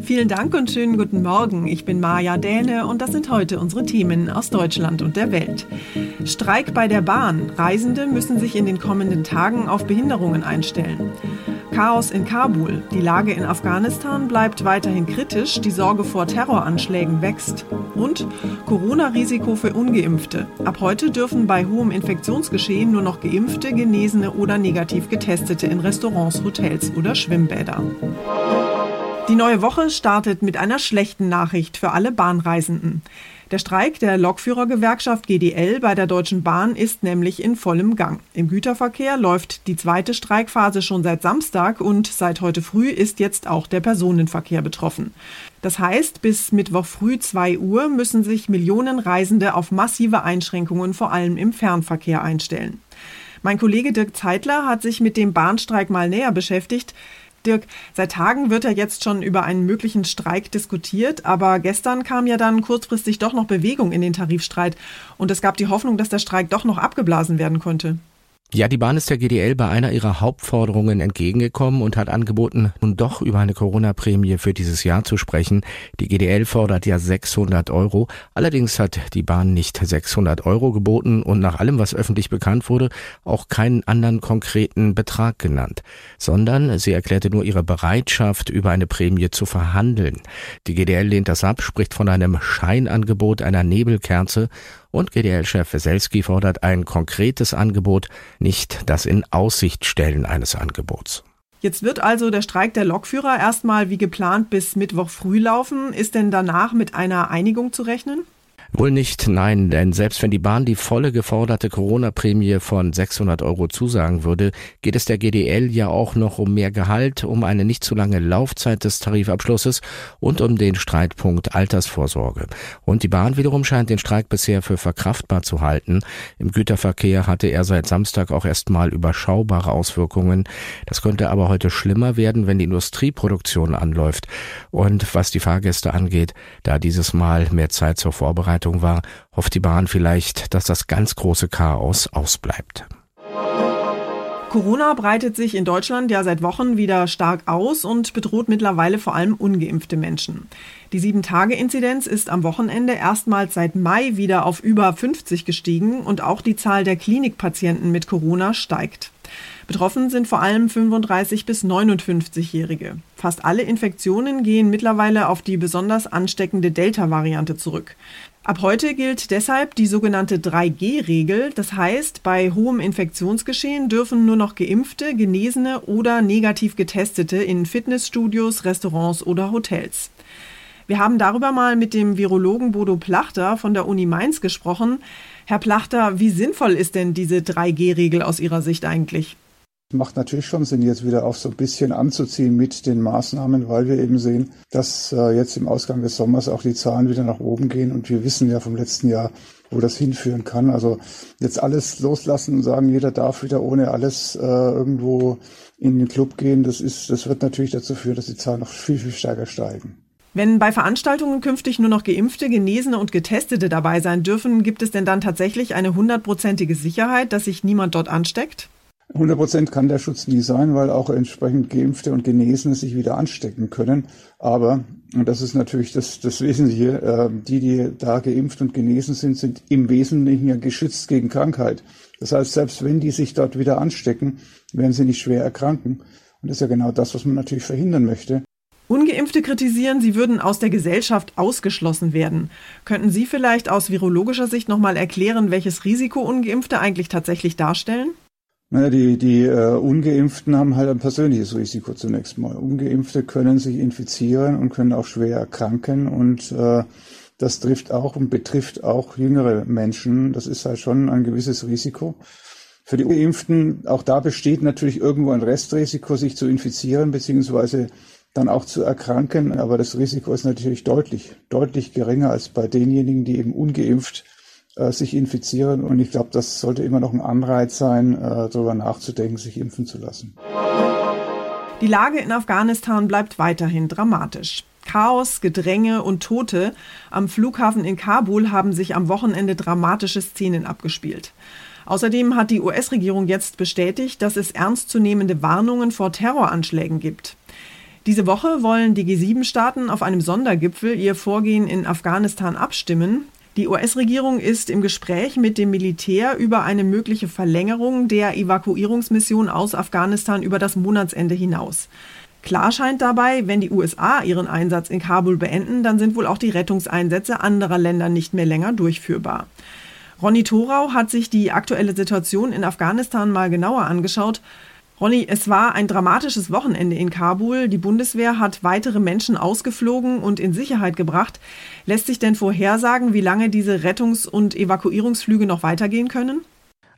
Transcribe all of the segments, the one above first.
Vielen Dank und schönen guten Morgen. Ich bin Maja Däne und das sind heute unsere Themen aus Deutschland und der Welt. Streik bei der Bahn. Reisende müssen sich in den kommenden Tagen auf Behinderungen einstellen. Chaos in Kabul. Die Lage in Afghanistan bleibt weiterhin kritisch, die Sorge vor Terroranschlägen wächst. Und Corona-Risiko für ungeimpfte. Ab heute dürfen bei hohem Infektionsgeschehen nur noch geimpfte, genesene oder negativ getestete in Restaurants, Hotels oder Schwimmbäder. Die neue Woche startet mit einer schlechten Nachricht für alle Bahnreisenden. Der Streik der Lokführergewerkschaft GDL bei der Deutschen Bahn ist nämlich in vollem Gang. Im Güterverkehr läuft die zweite Streikphase schon seit Samstag und seit heute früh ist jetzt auch der Personenverkehr betroffen. Das heißt, bis Mittwoch früh 2 Uhr müssen sich Millionen Reisende auf massive Einschränkungen vor allem im Fernverkehr einstellen. Mein Kollege Dirk Zeitler hat sich mit dem Bahnstreik mal näher beschäftigt. Dirk, seit Tagen wird ja jetzt schon über einen möglichen Streik diskutiert, aber gestern kam ja dann kurzfristig doch noch Bewegung in den Tarifstreit und es gab die Hoffnung, dass der Streik doch noch abgeblasen werden konnte. Ja, die Bahn ist der GDL bei einer ihrer Hauptforderungen entgegengekommen und hat angeboten, nun doch über eine Corona-Prämie für dieses Jahr zu sprechen. Die GDL fordert ja 600 Euro. Allerdings hat die Bahn nicht 600 Euro geboten und nach allem, was öffentlich bekannt wurde, auch keinen anderen konkreten Betrag genannt, sondern sie erklärte nur ihre Bereitschaft, über eine Prämie zu verhandeln. Die GDL lehnt das ab, spricht von einem Scheinangebot einer Nebelkerze und GDL-Chef Weselski fordert ein konkretes Angebot, nicht das in Aussicht stellen eines Angebots. Jetzt wird also der Streik der Lokführer erstmal wie geplant bis Mittwoch früh laufen. Ist denn danach mit einer Einigung zu rechnen? Wohl nicht, nein, denn selbst wenn die Bahn die volle geforderte Corona-Prämie von 600 Euro zusagen würde, geht es der GDL ja auch noch um mehr Gehalt, um eine nicht zu lange Laufzeit des Tarifabschlusses und um den Streitpunkt Altersvorsorge. Und die Bahn wiederum scheint den Streik bisher für verkraftbar zu halten. Im Güterverkehr hatte er seit Samstag auch erstmal überschaubare Auswirkungen. Das könnte aber heute schlimmer werden, wenn die Industrieproduktion anläuft. Und was die Fahrgäste angeht, da dieses Mal mehr Zeit zur Vorbereitung Vorbereitung war, hofft die Bahn vielleicht, dass das ganz große Chaos ausbleibt. Corona breitet sich in Deutschland ja seit Wochen wieder stark aus und bedroht mittlerweile vor allem ungeimpfte Menschen. Die 7-Tage-Inzidenz ist am Wochenende erstmals seit Mai wieder auf über 50 gestiegen und auch die Zahl der Klinikpatienten mit Corona steigt. Betroffen sind vor allem 35 bis 59-Jährige. Fast alle Infektionen gehen mittlerweile auf die besonders ansteckende Delta-Variante zurück. Ab heute gilt deshalb die sogenannte 3G-Regel. Das heißt, bei hohem Infektionsgeschehen dürfen nur noch geimpfte, genesene oder negativ getestete in Fitnessstudios, Restaurants oder Hotels. Wir haben darüber mal mit dem Virologen Bodo Plachter von der Uni Mainz gesprochen. Herr Plachter, wie sinnvoll ist denn diese 3G-Regel aus Ihrer Sicht eigentlich? Macht natürlich schon Sinn, jetzt wieder auf so ein bisschen anzuziehen mit den Maßnahmen, weil wir eben sehen, dass äh, jetzt im Ausgang des Sommers auch die Zahlen wieder nach oben gehen und wir wissen ja vom letzten Jahr, wo das hinführen kann. Also jetzt alles loslassen und sagen, jeder darf wieder ohne alles äh, irgendwo in den Club gehen, das ist, das wird natürlich dazu führen, dass die Zahlen noch viel, viel stärker steigen. Wenn bei Veranstaltungen künftig nur noch Geimpfte, Genesene und Getestete dabei sein dürfen, gibt es denn dann tatsächlich eine hundertprozentige Sicherheit, dass sich niemand dort ansteckt? 100 Prozent kann der Schutz nie sein, weil auch entsprechend Geimpfte und Genesene sich wieder anstecken können. Aber, und das ist natürlich das, das Wesentliche, äh, die, die da geimpft und genesen sind, sind im Wesentlichen ja geschützt gegen Krankheit. Das heißt, selbst wenn die sich dort wieder anstecken, werden sie nicht schwer erkranken. Und das ist ja genau das, was man natürlich verhindern möchte. Ungeimpfte kritisieren, sie würden aus der Gesellschaft ausgeschlossen werden. Könnten Sie vielleicht aus virologischer Sicht nochmal erklären, welches Risiko Ungeimpfte eigentlich tatsächlich darstellen? Naja, die, die äh, Ungeimpften haben halt ein persönliches Risiko zunächst mal. Ungeimpfte können sich infizieren und können auch schwer erkranken und äh, das trifft auch und betrifft auch jüngere Menschen. Das ist halt schon ein gewisses Risiko. Für die Ungeimpften, auch da besteht natürlich irgendwo ein Restrisiko, sich zu infizieren, beziehungsweise dann auch zu erkranken. Aber das Risiko ist natürlich deutlich, deutlich geringer als bei denjenigen, die eben ungeimpft äh, sich infizieren. Und ich glaube, das sollte immer noch ein Anreiz sein, äh, darüber nachzudenken, sich impfen zu lassen. Die Lage in Afghanistan bleibt weiterhin dramatisch. Chaos, Gedränge und Tote am Flughafen in Kabul haben sich am Wochenende dramatische Szenen abgespielt. Außerdem hat die US-Regierung jetzt bestätigt, dass es ernstzunehmende Warnungen vor Terroranschlägen gibt. Diese Woche wollen die G7-Staaten auf einem Sondergipfel ihr Vorgehen in Afghanistan abstimmen. Die US-Regierung ist im Gespräch mit dem Militär über eine mögliche Verlängerung der Evakuierungsmission aus Afghanistan über das Monatsende hinaus. Klar scheint dabei, wenn die USA ihren Einsatz in Kabul beenden, dann sind wohl auch die Rettungseinsätze anderer Länder nicht mehr länger durchführbar. Ronny Thorau hat sich die aktuelle Situation in Afghanistan mal genauer angeschaut Ronny, es war ein dramatisches Wochenende in Kabul. Die Bundeswehr hat weitere Menschen ausgeflogen und in Sicherheit gebracht. Lässt sich denn vorhersagen, wie lange diese Rettungs- und Evakuierungsflüge noch weitergehen können?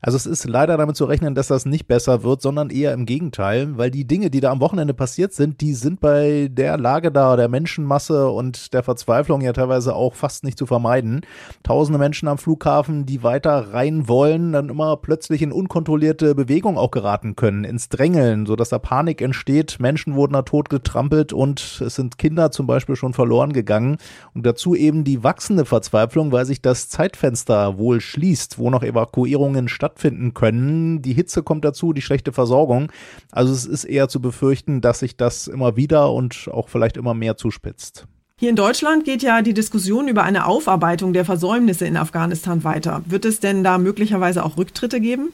Also es ist leider damit zu rechnen, dass das nicht besser wird, sondern eher im Gegenteil, weil die Dinge, die da am Wochenende passiert sind, die sind bei der Lage da, der Menschenmasse und der Verzweiflung ja teilweise auch fast nicht zu vermeiden. Tausende Menschen am Flughafen, die weiter rein wollen, dann immer plötzlich in unkontrollierte Bewegung auch geraten können, ins Drängeln, sodass da Panik entsteht. Menschen wurden da tot getrampelt und es sind Kinder zum Beispiel schon verloren gegangen. Und dazu eben die wachsende Verzweiflung, weil sich das Zeitfenster wohl schließt, wo noch Evakuierungen stattfinden stattfinden können. Die Hitze kommt dazu, die schlechte Versorgung. Also es ist eher zu befürchten, dass sich das immer wieder und auch vielleicht immer mehr zuspitzt. Hier in Deutschland geht ja die Diskussion über eine Aufarbeitung der Versäumnisse in Afghanistan weiter. Wird es denn da möglicherweise auch Rücktritte geben?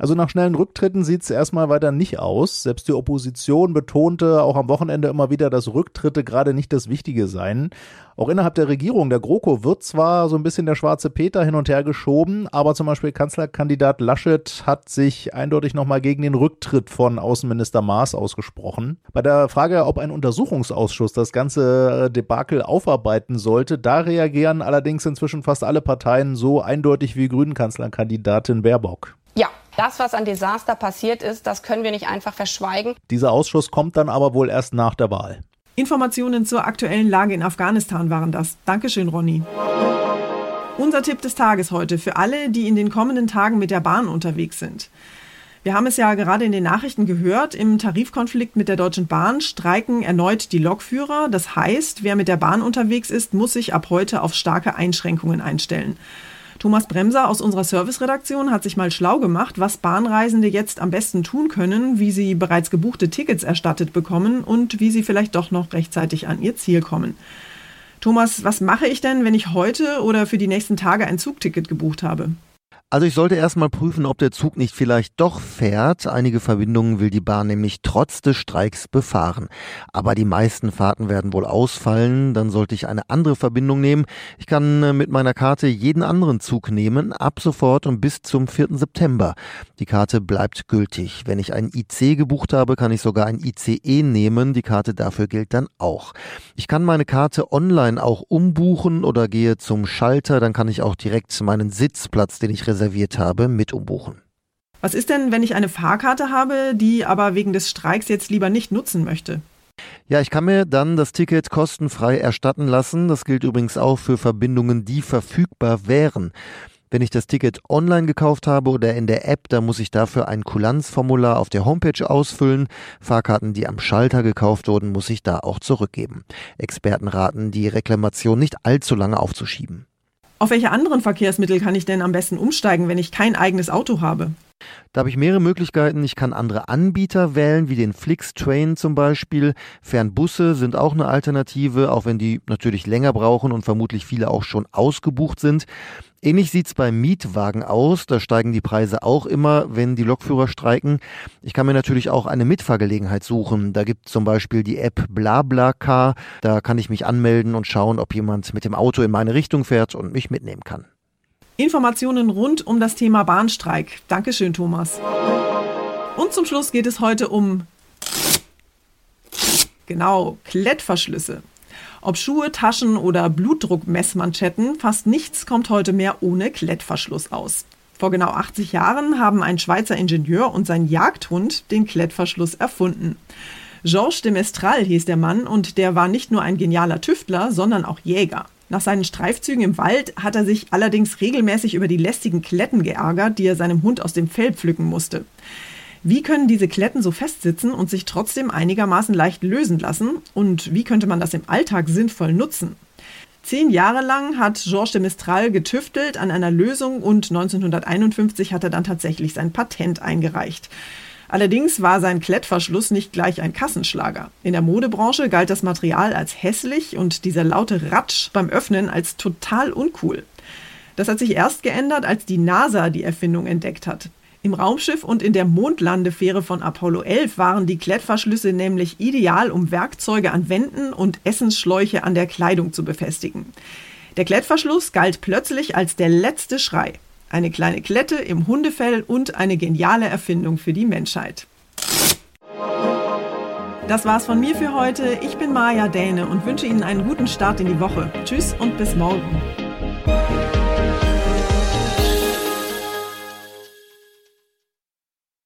Also nach schnellen Rücktritten sieht es erstmal weiter nicht aus. Selbst die Opposition betonte auch am Wochenende immer wieder, dass Rücktritte gerade nicht das Wichtige seien. Auch innerhalb der Regierung, der GroKo, wird zwar so ein bisschen der schwarze Peter hin und her geschoben, aber zum Beispiel Kanzlerkandidat Laschet hat sich eindeutig nochmal gegen den Rücktritt von Außenminister Maas ausgesprochen. Bei der Frage, ob ein Untersuchungsausschuss das ganze äh, Debakel aufarbeiten sollte, da reagieren allerdings inzwischen fast alle Parteien so eindeutig wie Grünen-Kanzlerkandidatin Baerbock. Ja, das, was an Desaster passiert ist, das können wir nicht einfach verschweigen. Dieser Ausschuss kommt dann aber wohl erst nach der Wahl. Informationen zur aktuellen Lage in Afghanistan waren das. Dankeschön, Ronny. Unser Tipp des Tages heute für alle, die in den kommenden Tagen mit der Bahn unterwegs sind. Wir haben es ja gerade in den Nachrichten gehört, im Tarifkonflikt mit der Deutschen Bahn streiken erneut die Lokführer. Das heißt, wer mit der Bahn unterwegs ist, muss sich ab heute auf starke Einschränkungen einstellen. Thomas Bremser aus unserer Serviceredaktion hat sich mal schlau gemacht, was Bahnreisende jetzt am besten tun können, wie sie bereits gebuchte Tickets erstattet bekommen und wie sie vielleicht doch noch rechtzeitig an ihr Ziel kommen. Thomas, was mache ich denn, wenn ich heute oder für die nächsten Tage ein Zugticket gebucht habe? Also ich sollte erstmal prüfen, ob der Zug nicht vielleicht doch fährt. Einige Verbindungen will die Bahn nämlich trotz des Streiks befahren. Aber die meisten Fahrten werden wohl ausfallen. Dann sollte ich eine andere Verbindung nehmen. Ich kann äh, mit meiner Karte jeden anderen Zug nehmen, ab sofort und bis zum 4. September. Die Karte bleibt gültig. Wenn ich ein IC gebucht habe, kann ich sogar ein ICE nehmen. Die Karte dafür gilt dann auch. Ich kann meine Karte online auch umbuchen oder gehe zum Schalter. Dann kann ich auch direkt meinen Sitzplatz, den ich reserviere, reserviert habe, mit umbuchen. Was ist denn, wenn ich eine Fahrkarte habe, die aber wegen des Streiks jetzt lieber nicht nutzen möchte? Ja, ich kann mir dann das Ticket kostenfrei erstatten lassen. Das gilt übrigens auch für Verbindungen, die verfügbar wären. Wenn ich das Ticket online gekauft habe oder in der App, dann muss ich dafür ein Kulanzformular auf der Homepage ausfüllen. Fahrkarten, die am Schalter gekauft wurden, muss ich da auch zurückgeben. Experten raten, die Reklamation nicht allzu lange aufzuschieben. Auf welche anderen Verkehrsmittel kann ich denn am besten umsteigen, wenn ich kein eigenes Auto habe? Da habe ich mehrere Möglichkeiten. Ich kann andere Anbieter wählen, wie den Flix-Train zum Beispiel. Fernbusse sind auch eine Alternative, auch wenn die natürlich länger brauchen und vermutlich viele auch schon ausgebucht sind. Ähnlich sieht's beim Mietwagen aus. Da steigen die Preise auch immer, wenn die Lokführer streiken. Ich kann mir natürlich auch eine Mitfahrgelegenheit suchen. Da gibt zum Beispiel die App BlaBlaCar. Da kann ich mich anmelden und schauen, ob jemand mit dem Auto in meine Richtung fährt und mich mitnehmen kann. Informationen rund um das Thema Bahnstreik. Dankeschön, Thomas. Und zum Schluss geht es heute um genau Klettverschlüsse. Ob Schuhe, Taschen oder Blutdruckmessmanschetten, fast nichts kommt heute mehr ohne Klettverschluss aus. Vor genau 80 Jahren haben ein Schweizer Ingenieur und sein Jagdhund den Klettverschluss erfunden. Georges de Mestral hieß der Mann und der war nicht nur ein genialer Tüftler, sondern auch Jäger. Nach seinen Streifzügen im Wald hat er sich allerdings regelmäßig über die lästigen Kletten geärgert, die er seinem Hund aus dem Fell pflücken musste. Wie können diese Kletten so festsitzen und sich trotzdem einigermaßen leicht lösen lassen? Und wie könnte man das im Alltag sinnvoll nutzen? Zehn Jahre lang hat Georges de Mistral getüftelt an einer Lösung und 1951 hat er dann tatsächlich sein Patent eingereicht. Allerdings war sein Klettverschluss nicht gleich ein Kassenschlager. In der Modebranche galt das Material als hässlich und dieser laute Ratsch beim Öffnen als total uncool. Das hat sich erst geändert, als die NASA die Erfindung entdeckt hat. Im Raumschiff und in der Mondlandefähre von Apollo 11 waren die Klettverschlüsse nämlich ideal, um Werkzeuge an Wänden und Essensschläuche an der Kleidung zu befestigen. Der Klettverschluss galt plötzlich als der letzte Schrei. Eine kleine Klette im Hundefell und eine geniale Erfindung für die Menschheit. Das war's von mir für heute. Ich bin Maja Däne und wünsche Ihnen einen guten Start in die Woche. Tschüss und bis morgen.